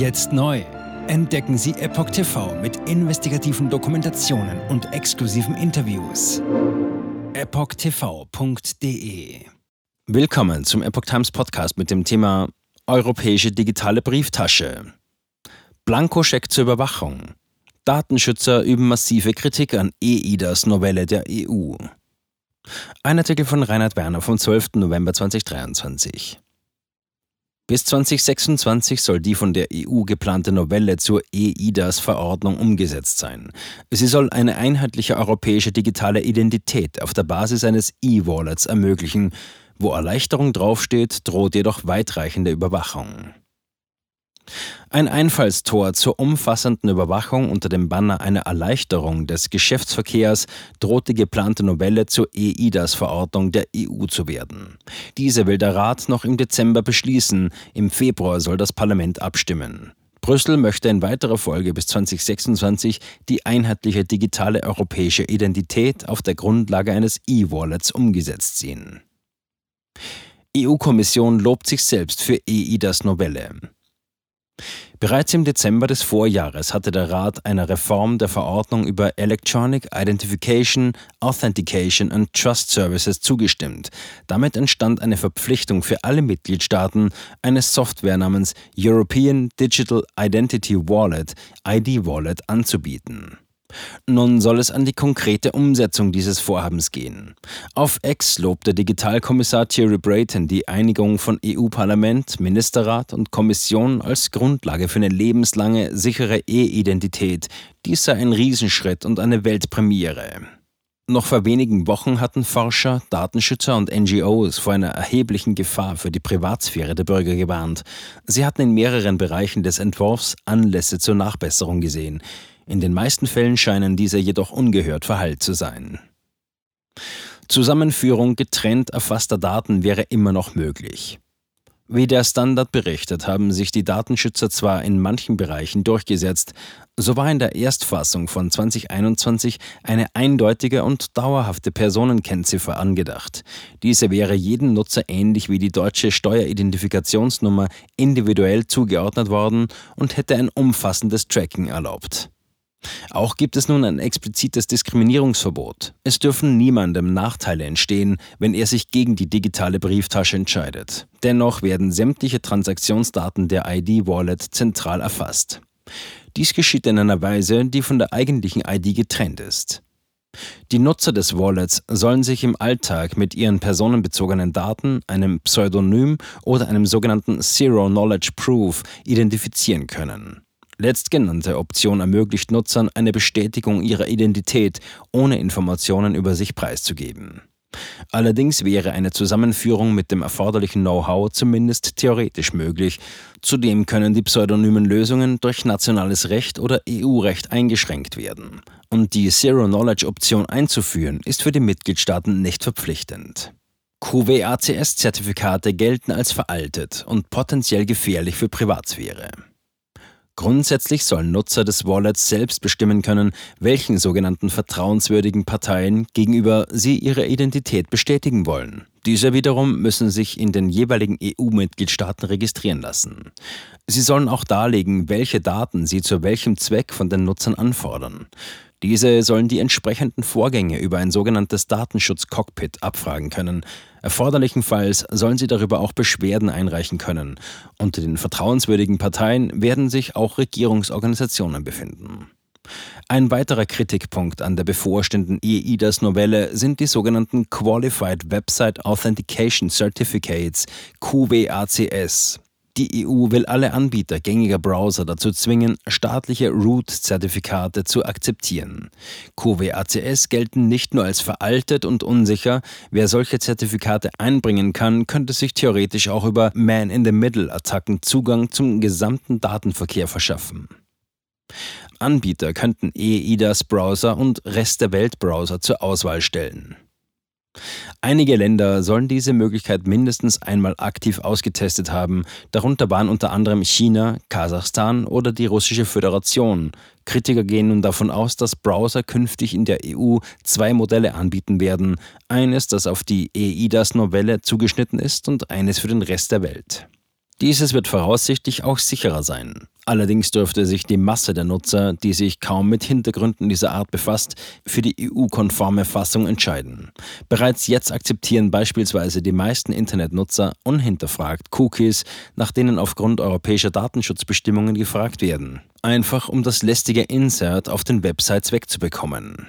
Jetzt neu. Entdecken Sie Epoch TV mit investigativen Dokumentationen und exklusiven Interviews. EpochTV.de Willkommen zum Epoch Times Podcast mit dem Thema Europäische digitale Brieftasche. Blankoscheck zur Überwachung. Datenschützer üben massive Kritik an EIDAS Novelle der EU. Ein Artikel von Reinhard Werner vom 12. November 2023. Bis 2026 soll die von der EU geplante Novelle zur EIDAS-Verordnung umgesetzt sein. Sie soll eine einheitliche europäische digitale Identität auf der Basis eines E-Wallets ermöglichen. Wo Erleichterung draufsteht, droht jedoch weitreichende Überwachung. Ein Einfallstor zur umfassenden Überwachung unter dem Banner einer Erleichterung des Geschäftsverkehrs droht die geplante Novelle zur EIDAS-Verordnung der EU zu werden. Diese will der Rat noch im Dezember beschließen, im Februar soll das Parlament abstimmen. Brüssel möchte in weiterer Folge bis 2026 die einheitliche digitale europäische Identität auf der Grundlage eines E-Wallets umgesetzt sehen. EU-Kommission lobt sich selbst für EIDAS-Novelle. Bereits im Dezember des Vorjahres hatte der Rat einer Reform der Verordnung über Electronic Identification, Authentication and Trust Services zugestimmt. Damit entstand eine Verpflichtung für alle Mitgliedstaaten, eine Software namens European Digital Identity Wallet, ID Wallet, anzubieten. Nun soll es an die konkrete Umsetzung dieses Vorhabens gehen. Auf Ex lobte Digitalkommissar Thierry Brayton die Einigung von EU-Parlament, Ministerrat und Kommission als Grundlage für eine lebenslange, sichere E-Identität. Dies sei ein Riesenschritt und eine Weltpremiere. Noch vor wenigen Wochen hatten Forscher, Datenschützer und NGOs vor einer erheblichen Gefahr für die Privatsphäre der Bürger gewarnt. Sie hatten in mehreren Bereichen des Entwurfs Anlässe zur Nachbesserung gesehen. In den meisten Fällen scheinen diese jedoch ungehört verhallt zu sein. Zusammenführung getrennt erfasster Daten wäre immer noch möglich. Wie der Standard berichtet, haben sich die Datenschützer zwar in manchen Bereichen durchgesetzt, so war in der Erstfassung von 2021 eine eindeutige und dauerhafte Personenkennziffer angedacht. Diese wäre jedem Nutzer ähnlich wie die deutsche Steueridentifikationsnummer individuell zugeordnet worden und hätte ein umfassendes Tracking erlaubt. Auch gibt es nun ein explizites Diskriminierungsverbot. Es dürfen niemandem Nachteile entstehen, wenn er sich gegen die digitale Brieftasche entscheidet. Dennoch werden sämtliche Transaktionsdaten der ID-Wallet zentral erfasst. Dies geschieht in einer Weise, die von der eigentlichen ID getrennt ist. Die Nutzer des Wallets sollen sich im Alltag mit ihren personenbezogenen Daten, einem Pseudonym oder einem sogenannten Zero Knowledge Proof identifizieren können. Letztgenannte Option ermöglicht Nutzern eine Bestätigung ihrer Identität, ohne Informationen über sich preiszugeben. Allerdings wäre eine Zusammenführung mit dem erforderlichen Know-how zumindest theoretisch möglich. Zudem können die pseudonymen Lösungen durch nationales Recht oder EU-Recht eingeschränkt werden. Und die Zero-Knowledge-Option einzuführen, ist für die Mitgliedstaaten nicht verpflichtend. QWACS-Zertifikate gelten als veraltet und potenziell gefährlich für Privatsphäre. Grundsätzlich sollen Nutzer des Wallets selbst bestimmen können, welchen sogenannten vertrauenswürdigen Parteien gegenüber sie ihre Identität bestätigen wollen. Diese wiederum müssen sich in den jeweiligen EU-Mitgliedstaaten registrieren lassen. Sie sollen auch darlegen, welche Daten sie zu welchem Zweck von den Nutzern anfordern. Diese sollen die entsprechenden Vorgänge über ein sogenanntes Datenschutz-Cockpit abfragen können. Erforderlichenfalls sollen sie darüber auch Beschwerden einreichen können. Unter den vertrauenswürdigen Parteien werden sich auch Regierungsorganisationen befinden. Ein weiterer Kritikpunkt an der bevorstehenden EIDAS-Novelle sind die sogenannten Qualified Website Authentication Certificates, QWACS. Die EU will alle Anbieter gängiger Browser dazu zwingen, staatliche Root-Zertifikate zu akzeptieren. QWACS gelten nicht nur als veraltet und unsicher, wer solche Zertifikate einbringen kann, könnte sich theoretisch auch über Man-in-the-Middle-Attacken Zugang zum gesamten Datenverkehr verschaffen. Anbieter könnten EIDAS-Browser und Rest der Welt-Browser zur Auswahl stellen. Einige Länder sollen diese Möglichkeit mindestens einmal aktiv ausgetestet haben, darunter waren unter anderem China, Kasachstan oder die Russische Föderation. Kritiker gehen nun davon aus, dass Browser künftig in der EU zwei Modelle anbieten werden, eines, das auf die EIDAS-Novelle zugeschnitten ist und eines für den Rest der Welt. Dieses wird voraussichtlich auch sicherer sein. Allerdings dürfte sich die Masse der Nutzer, die sich kaum mit Hintergründen dieser Art befasst, für die EU-konforme Fassung entscheiden. Bereits jetzt akzeptieren beispielsweise die meisten Internetnutzer unhinterfragt Cookies, nach denen aufgrund europäischer Datenschutzbestimmungen gefragt werden. Einfach um das lästige Insert auf den Websites wegzubekommen.